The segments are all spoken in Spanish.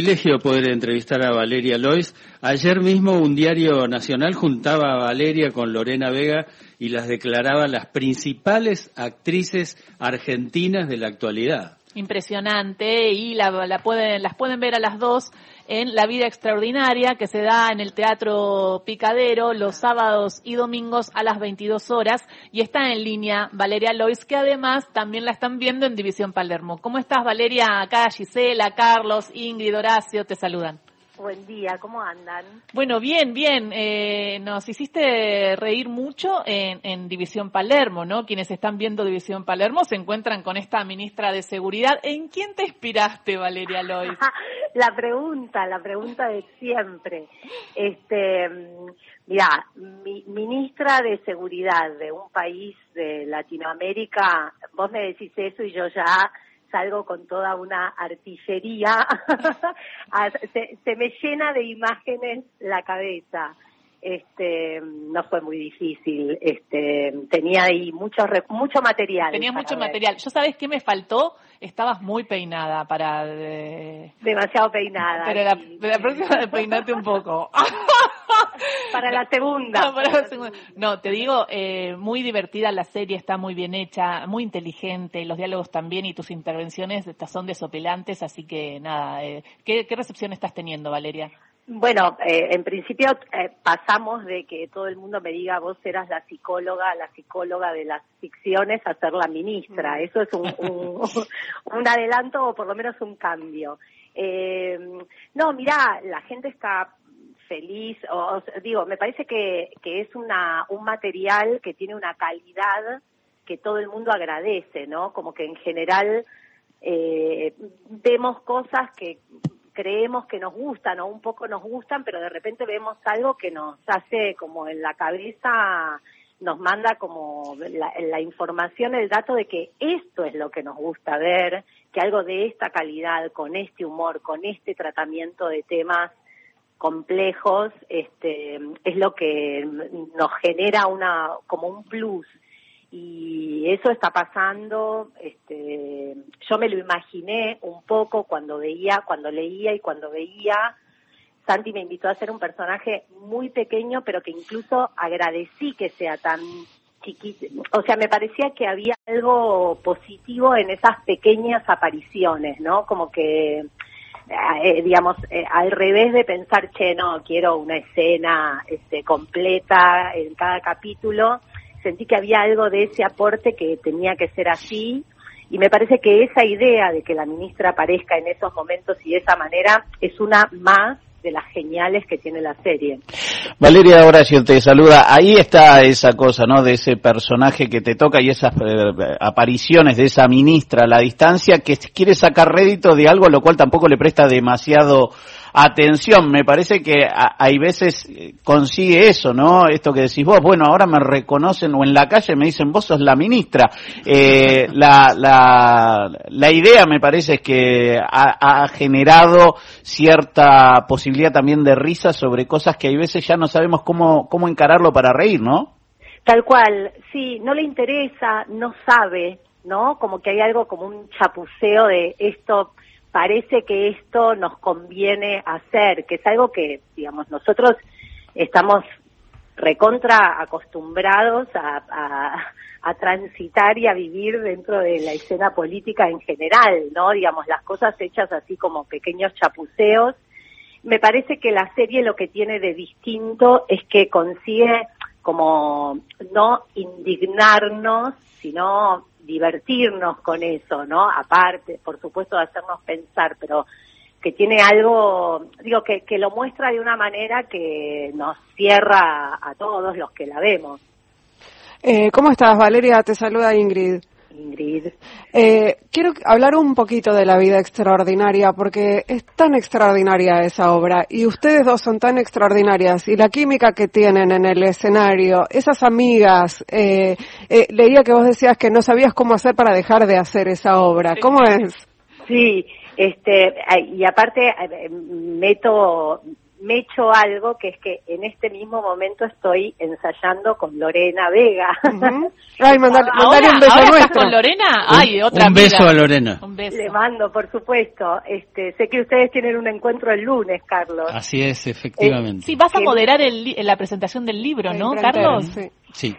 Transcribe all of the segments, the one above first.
privilegio poder entrevistar a Valeria Lois. Ayer mismo un diario nacional juntaba a Valeria con Lorena Vega y las declaraba las principales actrices argentinas de la actualidad. Impresionante y la, pueden, las pueden ver a las dos en La Vida Extraordinaria que se da en el Teatro Picadero los sábados y domingos a las 22 horas y está en línea Valeria Lois que además también la están viendo en División Palermo. ¿Cómo estás Valeria? Acá Gisela, Carlos, Ingrid, Horacio te saludan. Buen día, ¿cómo andan? Bueno, bien, bien. Eh, nos hiciste reír mucho en, División Palermo, ¿no? Quienes están viendo División Palermo se encuentran con esta ministra de Seguridad. ¿En quién te inspiraste, Valeria Lois? la pregunta, la pregunta de siempre. Este, mira, mi, ministra de Seguridad de un país de Latinoamérica, vos me decís eso y yo ya salgo con toda una artillería, se, me llena de imágenes la cabeza. Este, no fue muy difícil, este, tenía ahí mucho, mucho material. Tenía mucho material. ¿Yo sabes qué me faltó? Estabas muy peinada para... Demasiado peinada. Pero la, la próxima peinate un poco. para la segunda. No, te digo, eh, muy divertida la serie, está muy bien hecha, muy inteligente, los diálogos también y tus intervenciones son desopilantes, así que nada, eh, ¿qué, recepción estás teniendo, Valeria? Bueno, eh, en principio pasamos de que todo el mundo me diga vos eras la psicóloga, la psicóloga de las ficciones a ser la ministra. Mm. Eso es un, un, un adelanto o por lo menos un cambio. no, mira, la gente está feliz, o, digo, me parece que, que es una, un material que tiene una calidad que todo el mundo agradece, ¿no? Como que en general eh, vemos cosas que creemos que nos gustan o un poco nos gustan, pero de repente vemos algo que nos hace como en la cabeza, nos manda como la, la información, el dato de que esto es lo que nos gusta ver, que algo de esta calidad, con este humor, con este tratamiento de temas complejos, este, es lo que nos genera una, como un plus. Y eso está pasando, este, yo me lo imaginé un poco cuando veía, cuando leía y cuando veía, Santi me invitó a ser un personaje muy pequeño, pero que incluso agradecí que sea tan chiquito. O sea, me parecía que había algo positivo en esas pequeñas apariciones, ¿no? Como que eh, digamos, eh, al revés de pensar, che, no, quiero una escena este, completa en cada capítulo, sentí que había algo de ese aporte que tenía que ser así. Y me parece que esa idea de que la ministra aparezca en esos momentos y de esa manera es una más de las geniales que tiene la serie. Valeria Horacio te saluda. Ahí está esa cosa, ¿no? De ese personaje que te toca y esas eh, apariciones de esa ministra a la distancia que quiere sacar rédito de algo lo cual tampoco le presta demasiado atención. Me parece que hay veces eh, consigue eso, ¿no? Esto que decís vos, bueno, ahora me reconocen o en la calle me dicen vos sos la ministra. Eh, la, la, la idea me parece es que ha, ha generado cierta posibilidad también de risa sobre cosas que hay veces ya no sabemos cómo, cómo encararlo para reír, ¿no? Tal cual, sí, no le interesa, no sabe, ¿no? Como que hay algo como un chapuceo de esto parece que esto nos conviene hacer, que es algo que, digamos, nosotros estamos recontra acostumbrados a, transitar y a vivir dentro de la escena política en general, ¿no? Digamos, las cosas hechas así como pequeños chapuceos. Me parece que la serie lo que tiene de distinto es que consigue como no indignarnos, sino divertirnos con eso, ¿no? Aparte, por supuesto, de hacernos pensar, pero que tiene algo, digo, que, que lo muestra de una manera que nos cierra a todos los que la vemos. Eh, ¿Cómo estás, Valeria? Te saluda Ingrid. Ingrid. Eh, quiero hablar un poquito de la vida extraordinaria, porque es tan extraordinaria esa obra y ustedes dos son tan extraordinarias y la química que tienen en el escenario, esas amigas, eh, eh, leía que vos decías que no sabías cómo hacer para dejar de hacer esa obra. ¿Cómo es? Sí, este, y aparte meto me echo algo que es que en este mismo momento estoy ensayando con Lorena Vega. Ay, mandale, un beso ahora nuestro. con Lorena? Ay, otra Un beso a Lorena. Un beso. Le mando, por supuesto. Este, sé que ustedes tienen un encuentro el lunes, Carlos. Así es, efectivamente. sí, vas a moderar el, la presentación del libro, ¿no, Carlos? Sí.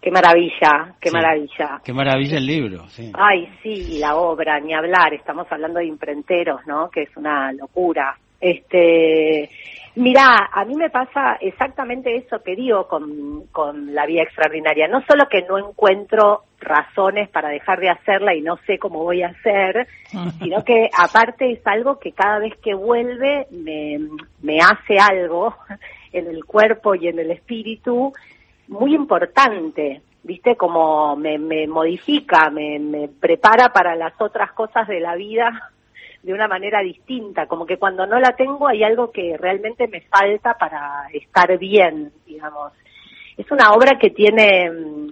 Qué maravilla, qué maravilla. Qué maravilla el libro, sí. Ay, sí, la obra, ni hablar. Estamos hablando de imprenteros, ¿no? Que es una locura. Este, mira, a mí me pasa exactamente eso que digo con, con la vida extraordinaria. No solo que no encuentro razones para dejar de hacerla y no sé cómo voy a hacer, sino que aparte es algo que cada vez que vuelve me, me hace algo en el cuerpo y en el espíritu muy importante, ¿viste? Como me, me modifica, me, me prepara para las otras cosas de la vida de una manera distinta, como que cuando no la tengo hay algo que realmente me falta para estar bien, digamos. Es una obra que tiene, mm,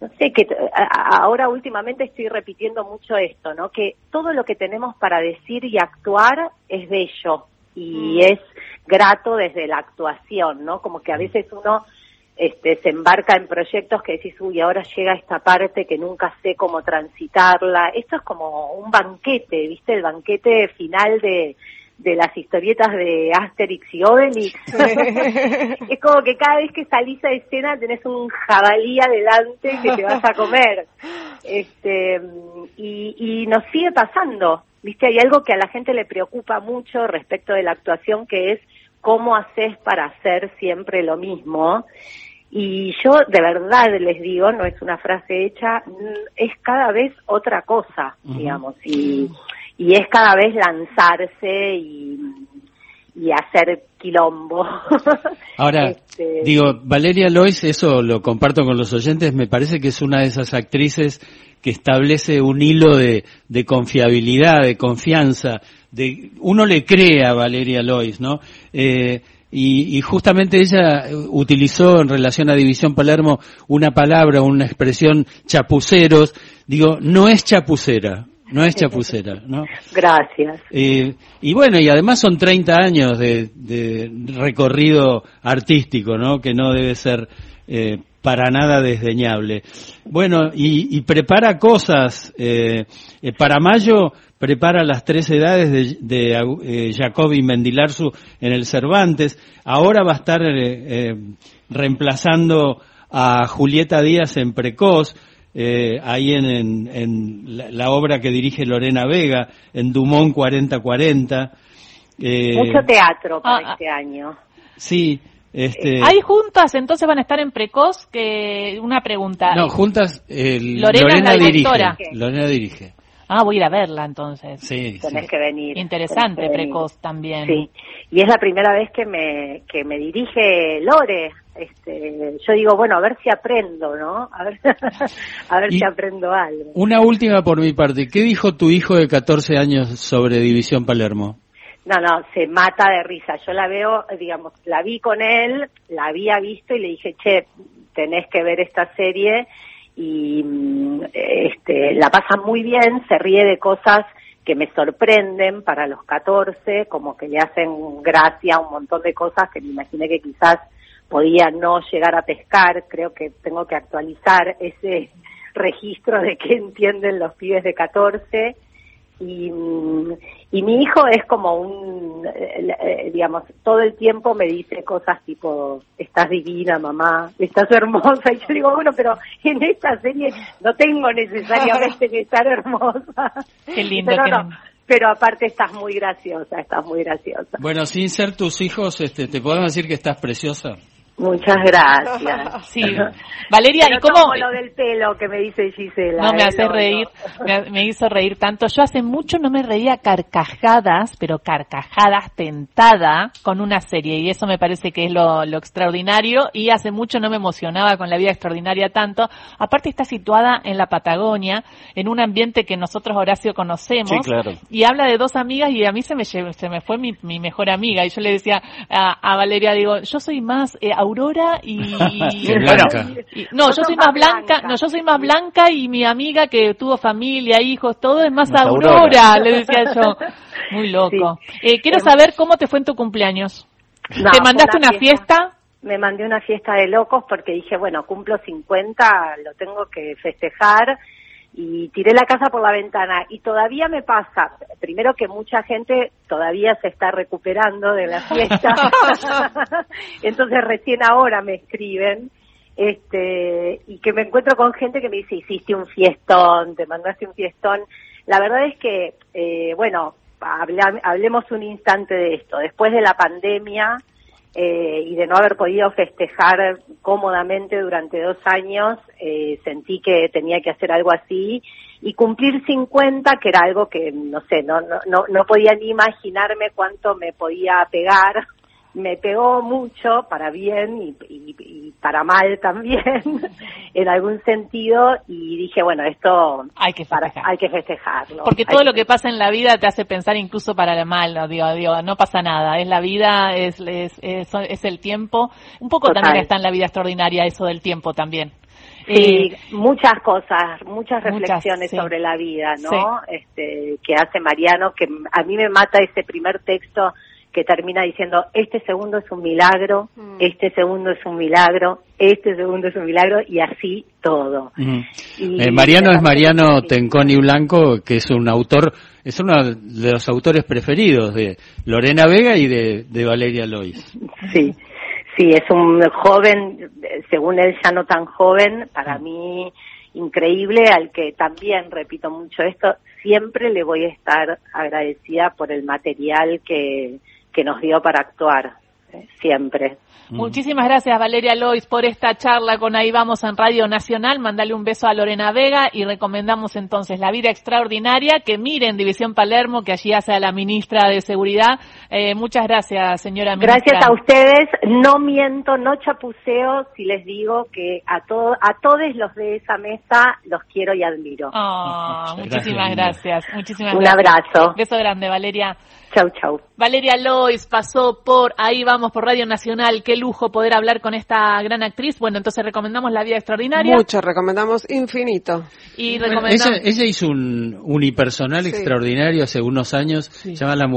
no sé, que ahora últimamente estoy repitiendo mucho esto, ¿no? Que todo lo que tenemos para decir y actuar es bello y mm. es grato desde la actuación, ¿no? Como que a veces uno este, se embarca en proyectos que decís, uy, ahora llega esta parte que nunca sé cómo transitarla. Esto es como un banquete, ¿viste? El banquete final de, de las historietas de Asterix y Obelix. es como que cada vez que salís a escena tenés un jabalí adelante que te vas a comer. Este, y, y nos sigue pasando, ¿viste? Hay algo que a la gente le preocupa mucho respecto de la actuación que es cómo haces para hacer siempre lo mismo. Y yo de verdad les digo, no es una frase hecha, es cada vez otra cosa, digamos, y, y es cada vez lanzarse y, y hacer quilombo. Ahora, este, digo, Valeria Lois, eso lo comparto con los oyentes, me parece que es una de esas actrices que establece un hilo de, de confiabilidad, de confianza, de uno le cree a Valeria Lois, ¿no? Eh, y, justamente ella utilizó en relación a División Palermo una palabra, una expresión chapuceros. Digo, no es chapucera, no es chapucera, ¿no? Gracias. Eh, y bueno, y además son 30 años de, recorrido artístico, ¿no? Que no debe ser eh, para nada desdeñable. Bueno, y, prepara cosas. Eh, para mayo prepara las tres edades de, de eh, Jacobi Mendilarzu en el Cervantes. Ahora va a estar eh, eh, reemplazando a Julieta Díaz en Precoz, ahí en, la, obra que dirige Lorena Vega, en Dumont 4040. Mucho teatro para ah, ah. este año. Sí. Este... ¿Hay juntas? Entonces van a estar en Precoz. Que una pregunta. No, juntas. Lorena, dirige. Lorena dirige. Ah, voy a ir a verla entonces. Sí. Tenés que venir. Interesante, Precoz también. Sí. Y es la primera vez que me, que me dirige Lore. Este, yo digo, bueno, a ver si aprendo, ¿no? A ver, a ver si aprendo algo. Una última por mi parte. ¿Qué dijo tu hijo de 14 años sobre División Palermo? No, no, se mata de risa. Yo la veo, digamos, la vi con él, la había visto y le dije, che, tenés que ver esta serie y mm, este, la pasa muy bien, se ríe de cosas que me sorprenden para los 14, como que le hacen gracia un montón de cosas que me imaginé que quizás podía no llegar a pescar, creo que tengo que actualizar ese registro de qué entienden los pibes de 14 y, y mi hijo es como un, eh, eh, digamos, todo el tiempo me dice cosas tipo, estás divina, mamá, estás hermosa. Y yo digo, bueno, pero en esta serie no tengo necesariamente que estar hermosa. Qué lindo. Pero, pero aparte estás muy graciosa, estás muy graciosa. Bueno, sin ser tus hijos, este, ¿te podemos decir que estás preciosa? Muchas gracias. Sí. Valeria, ¿y cómo? lo del pelo que me dice Gisela. No, me ¿eh? hace reír, Me, hizo reír tanto. Yo hace mucho no me reía carcajadas, pero carcajadas tentada con una serie y eso me parece que es lo, lo extraordinario y hace mucho no me emocionaba con la vida extraordinaria tanto. Aparte está situada en la Patagonia, en un ambiente que nosotros, Horacio, conocemos. Sí, claro. Y habla de dos amigas y a mí se me, se me fue mi, mi mejor amiga y yo le decía a, Valeria, digo, yo soy más eh, Aurora y, no, yo soy más blanca, no, yo soy más blanca y mi amiga que tuvo familia, hijos, todo es más, Aurora, le decía yo. Muy loco. Eh, quiero saber cómo te fue en tu cumpleaños. No, ¿Te mandaste una fiesta? Me mandé una fiesta de locos porque dije, bueno, cumplo 50, lo tengo que festejar y tiré la casa por la ventana y todavía me pasa, primero que mucha gente todavía se está recuperando de la fiesta, entonces recién ahora me escriben este y que me encuentro con gente que me dice hiciste un fiestón, te mandaste un fiestón. La verdad es que, eh, bueno, habla- hablemos un instante de esto. Después de la pandemia eh, y de no haber podido festejar cómodamente durante dos años, eh, sentí que tenía que hacer algo así y cumplir 50, que era algo que, no sé, no, no, no, no podía ni imaginarme cuánto me podía pegar. Me pegó mucho para bien y, y- y para mal también, en algún sentido, y dije, bueno, esto Hay que para, festejar. hay que festejarlo. Porque todo lo que pasa en la vida te hace pensar incluso para el mal, no digo, digo, no pasa nada, es la vida, es, es, es, es el tiempo. Un poco Total. también está en la vida extraordinaria eso del tiempo también. Sí, Eh, muchas cosas, muchas Muchas, reflexiones sí. sobre la vida, ¿no? Este, que hace Mariano, que a mí me mata ese primer texto que termina diciendo, este segundo es un milagro, este segundo es un milagro, este segundo es un milagro, y así todo. Y Eh, Mariano es Mariano Tenconi Blanco, que es un autor, es uno de los autores preferidos de Lorena Vega y de, de Valeria Lois. Sí, sí, es un joven, según él ya no tan joven, para mí increíble, al que también, repito mucho esto, siempre le voy a estar agradecida por el material que, que nos dio para actuar, siempre. Muchísimas gracias Valeria Lois por esta charla con Ahí Vamos en Radio Nacional. Mandale un beso a Lorena Vega y recomendamos entonces La Vida Extraordinaria, que miren División Palermo, que allí hace a la ministra de Seguridad. Eh, muchas gracias, señora ministra. Gracias a ustedes, no miento, no chapuceo si les digo que a, todo, a todos los de esa mesa los quiero y admiro. Ah, muchísimas gracias, gracias. Muchísimas Un gracias. abrazo. Beso grande, Valeria. Chau, chau. Valeria Lois pasó por ahí vamos por Radio Nacional. Qué lujo poder hablar con esta gran actriz. Bueno, entonces recomendamos La Vida Extraordinaria Mucho, recomendamos infinito. y Bueno, recomendamos ella, ella hizo un unipersonal Sí. extraordinario hace unos años, se llama La